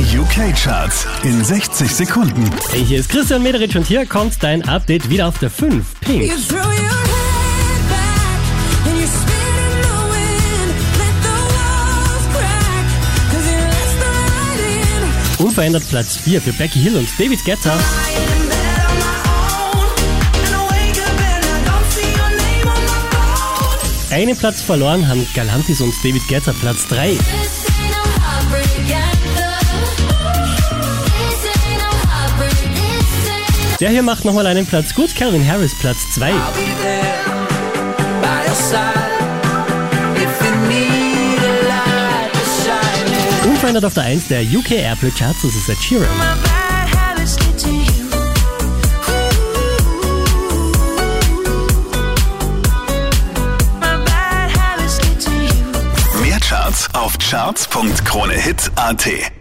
Die UK-Charts in 60 Sekunden. Hey, hier ist Christian Mederich und hier kommt dein Update wieder auf der 5. Pink. Unverändert Platz 4 für Becky Hill und David Guetta. Einen Platz verloren haben Galantis und David Guetta Platz 3. Der hier macht nochmal einen Platz gut, Calvin Harris Platz 2. I'll be there by your side if you need a light to shine in. Unverändert auf der 1 der UK Airplay Charts, das ist Ed Sheeran. Mehr Charts auf charts.kronehit.at.